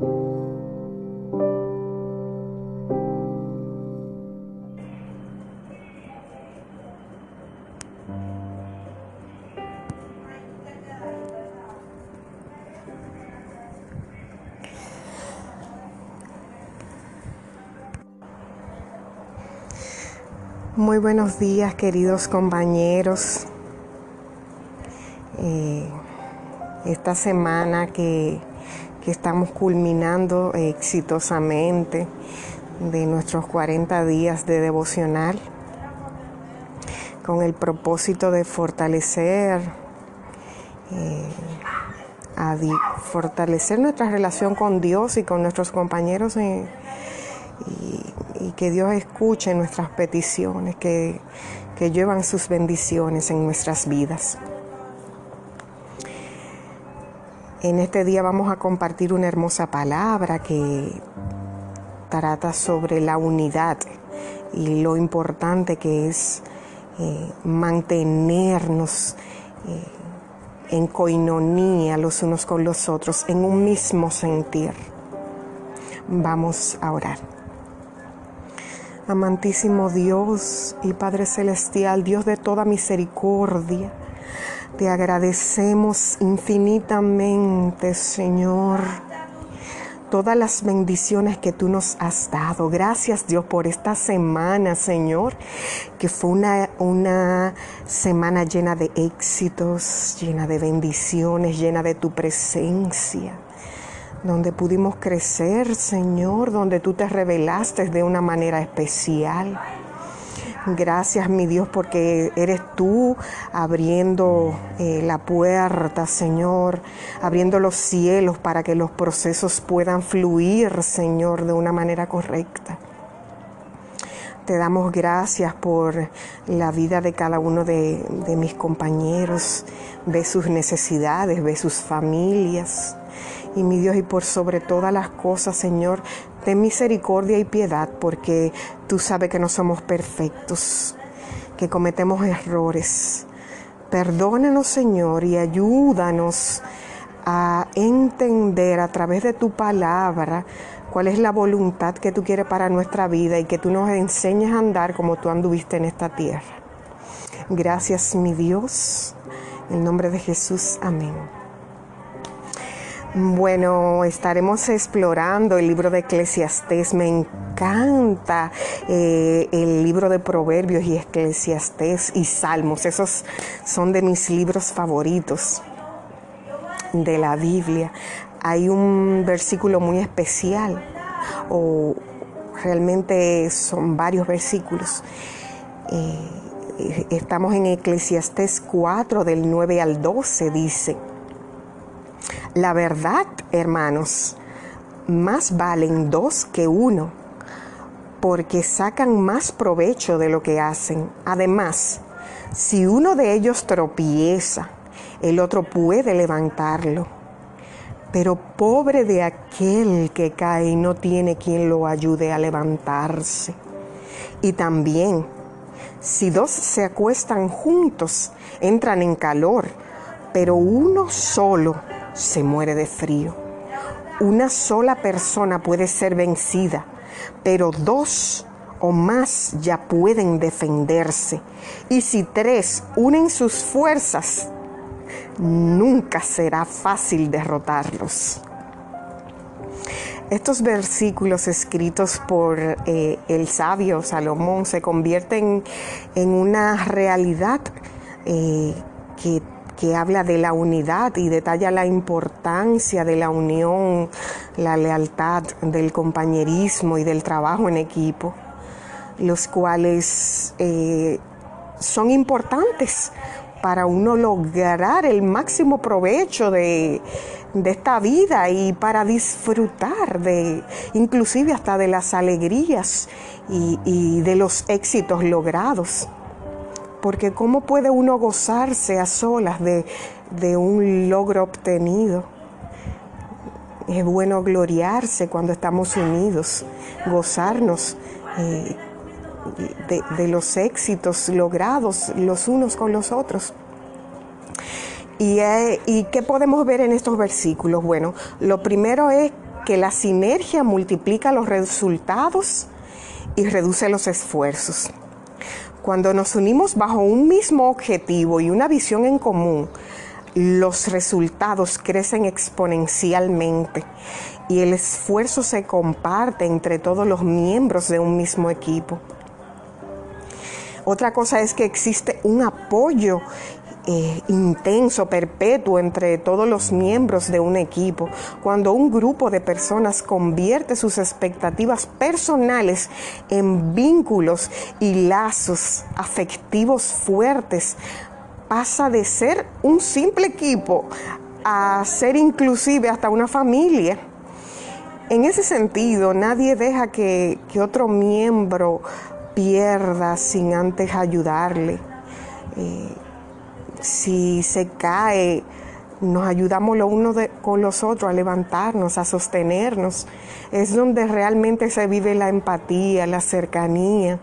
Muy buenos días queridos compañeros. Eh, esta semana que, que, estamos culminando exitosamente de nuestros 40 días de devocional con el propósito de fortalecer eh, fortalecer nuestra relación con Dios y con nuestros compañeros en, y, que Dios escuche nuestras peticiones, que, que llevan sus bendiciones en nuestras vidas. En este día vamos a compartir una hermosa palabra que trata sobre la unidad y lo importante que es eh, mantenernos eh, en coinonía los unos con los otros, en un mismo sentir. Vamos a orar. Amantísimo Dios y Padre Celestial, Dios de toda misericordia, te agradecemos infinitamente, Señor, todas las bendiciones que tú nos has dado. Gracias, Dios, por esta semana, Señor, que fue una, una semana llena de éxitos, llena de bendiciones, llena de tu presencia donde pudimos crecer, Señor, donde tú te revelaste de una manera especial. Gracias, mi Dios, porque eres tú abriendo eh, la puerta, Señor, abriendo los cielos para que los procesos puedan fluir, Señor, de una manera correcta. Te damos gracias por la vida de cada uno de, de mis compañeros. Ve sus necesidades, ve sus familias. Y mi Dios, y por sobre todas las cosas, Señor, ten misericordia y piedad, porque tú sabes que no somos perfectos, que cometemos errores. Perdónanos, Señor, y ayúdanos a entender a través de tu palabra cuál es la voluntad que tú quieres para nuestra vida y que tú nos enseñes a andar como tú anduviste en esta tierra. Gracias, mi Dios. En el nombre de Jesús, amén. Bueno, estaremos explorando el libro de Eclesiastés. Me encanta eh, el libro de Proverbios y Eclesiastés y Salmos. Esos son de mis libros favoritos de la Biblia. Hay un versículo muy especial, o realmente son varios versículos. Eh, estamos en Eclesiastés 4, del 9 al 12, dice. La verdad, hermanos, más valen dos que uno, porque sacan más provecho de lo que hacen. Además, si uno de ellos tropieza, el otro puede levantarlo. Pero pobre de aquel que cae y no tiene quien lo ayude a levantarse. Y también, si dos se acuestan juntos, entran en calor, pero uno solo se muere de frío. Una sola persona puede ser vencida, pero dos o más ya pueden defenderse. Y si tres unen sus fuerzas, nunca será fácil derrotarlos. Estos versículos escritos por eh, el sabio Salomón se convierten en una realidad eh, que que habla de la unidad y detalla la importancia de la unión, la lealtad, del compañerismo y del trabajo en equipo, los cuales eh, son importantes para uno lograr el máximo provecho de, esta vida y para disfrutar de, inclusive hasta de las alegrías y de los éxitos logrados porque ¿cómo puede uno gozarse a solas de, un logro obtenido? Es bueno gloriarse cuando estamos unidos, gozarnos eh, de, los éxitos logrados los unos con los otros. Eh, ¿Y qué podemos ver en estos versículos? Bueno, lo primero es que la sinergia multiplica los resultados y reduce los esfuerzos. Cuando nos unimos bajo un mismo objetivo y una visión en común, los resultados crecen exponencialmente y el esfuerzo se comparte entre todos los miembros de un mismo equipo. Otra cosa es que existe un apoyo eh, intenso, perpetuo entre todos los miembros de un equipo. Cuando un grupo de personas convierte sus expectativas personales en vínculos y lazos afectivos fuertes, pasa de ser un simple equipo a ser inclusive hasta una familia. En ese sentido, nadie deja que, otro miembro pierda sin antes ayudarle. Eh, si se cae, nos ayudamos los unos con los otros a levantarnos, a sostenernos. Es donde realmente se vive la empatía, la cercanía.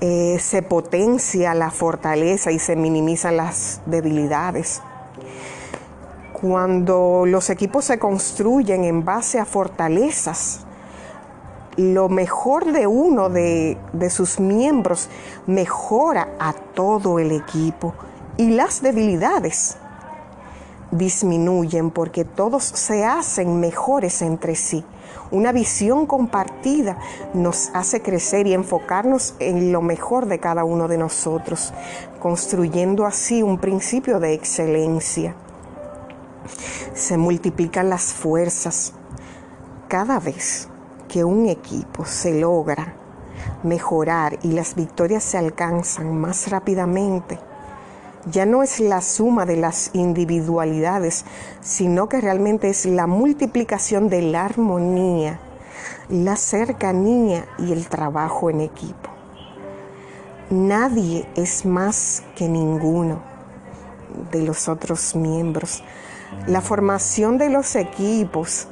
Eh, se potencia la fortaleza y se minimizan las debilidades. Cuando los equipos se construyen en base a fortalezas, lo mejor de uno de, sus miembros mejora a todo el equipo y las debilidades disminuyen porque todos se hacen mejores entre sí. Una visión compartida nos hace crecer y enfocarnos en lo mejor de cada uno de nosotros, construyendo así un principio de excelencia. Se multiplican las fuerzas cada vez que un equipo se logra mejorar y las victorias se alcanzan más rápidamente, ya no es la suma de las individualidades, sino que realmente es la multiplicación de la armonía, la cercanía y el trabajo en equipo. Nadie es más que ninguno de los otros miembros. La formación de los equipos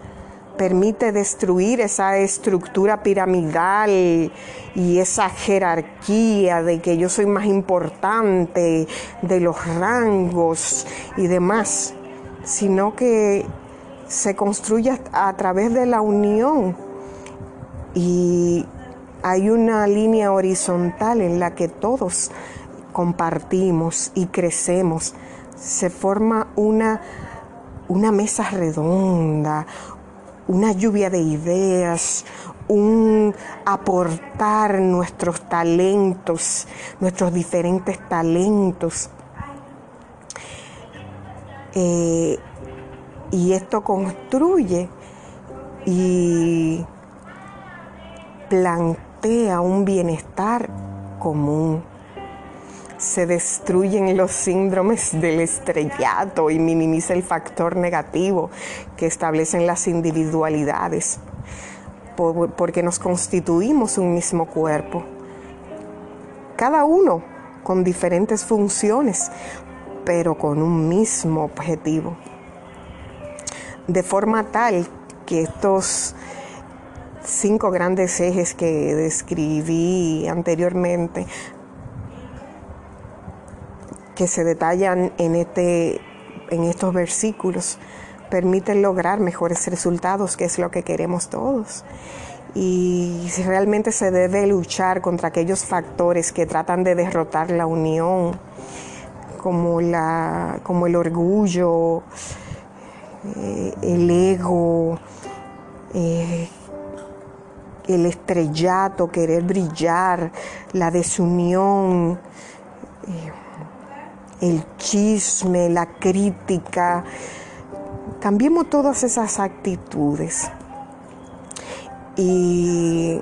permite destruir esa estructura piramidal y esa jerarquía de que yo soy más importante, de los rangos y demás, sino que se construye a través de la unión y hay una línea horizontal en la que todos compartimos y crecemos. Se forma una, una mesa redonda, una lluvia de ideas, un aportar nuestros talentos, nuestros diferentes talentos. Eh, y esto construye y plantea un bienestar común se destruyen los síndromes del estrellato y minimiza el factor negativo que establecen las individualidades, porque nos constituimos un mismo cuerpo, cada uno con diferentes funciones, pero con un mismo objetivo, de forma tal que estos cinco grandes ejes que describí anteriormente que se detallan en, este, en estos versículos permiten lograr mejores resultados, que es lo que queremos todos. Y realmente se debe luchar contra aquellos factores que tratan de derrotar la unión, como, la, como el orgullo, eh, el ego, eh, el estrellato, querer brillar, la desunión. Eh, el chisme, la crítica. Cambiemos todas esas actitudes. Y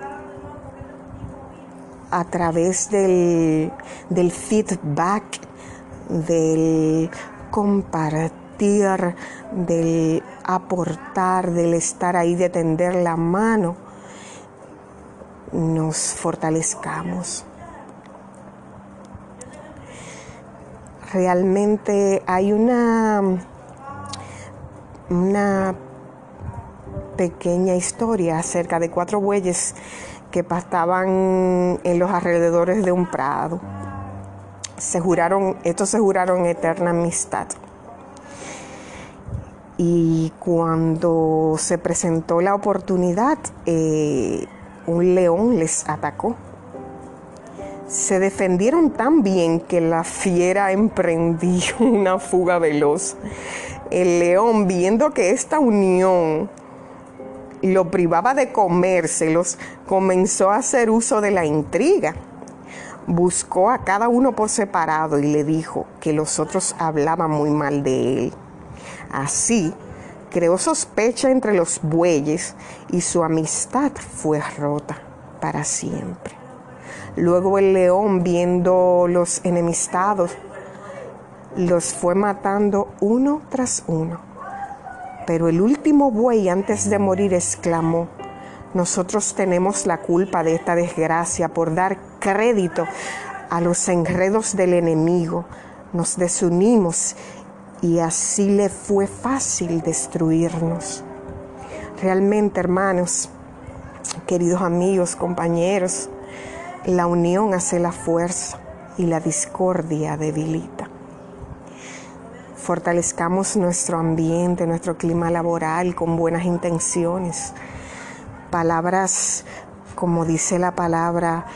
a través del, feedback, del compartir, del aportar, del estar ahí, de tender la mano, nos fortalezcamos. Realmente hay una, una pequeña historia acerca de cuatro bueyes que pastaban en los alrededores de un prado. Se juraron, estos se juraron eterna amistad. Y cuando se presentó la oportunidad, eh, un león les atacó. Se defendieron tan bien que la fiera emprendió una fuga veloz. El león, viendo que esta unión lo privaba de comérselos, comenzó a hacer uso de la intriga. Buscó a cada uno por separado y le dijo que los otros hablaban muy mal de él. Así, creó sospecha entre los bueyes y su amistad fue rota para siempre. Luego el león, viendo los enemistados, los fue matando uno tras uno pero el último buey antes de morir exclamó, nosotros tenemos la culpa de esta desgracia por dar crédito a los enredos del enemigo. Nos desunimos y así le fue fácil destruirnos. Realmente, hermanos, queridos amigos, compañeros, la unión hace la fuerza y la discordia debilita fortalezcamos nuestro ambiente, nuestro clima laboral con buenas intenciones. Palabras, como dice la palabra,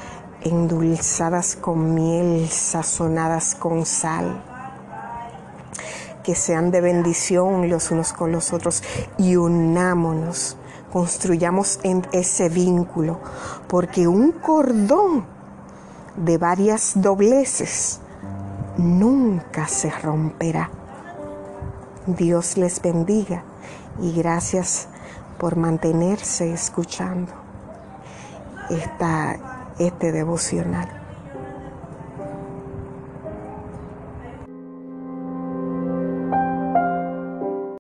endulzadas con miel, sazonadas con sal. Que sean de bendición los unos con los otros y unámonos, construyamos en ese vínculo, porque un cordón de varias dobleces nunca se romperá. Dios les bendiga y gracias por mantenerse escuchando esta, este devocional.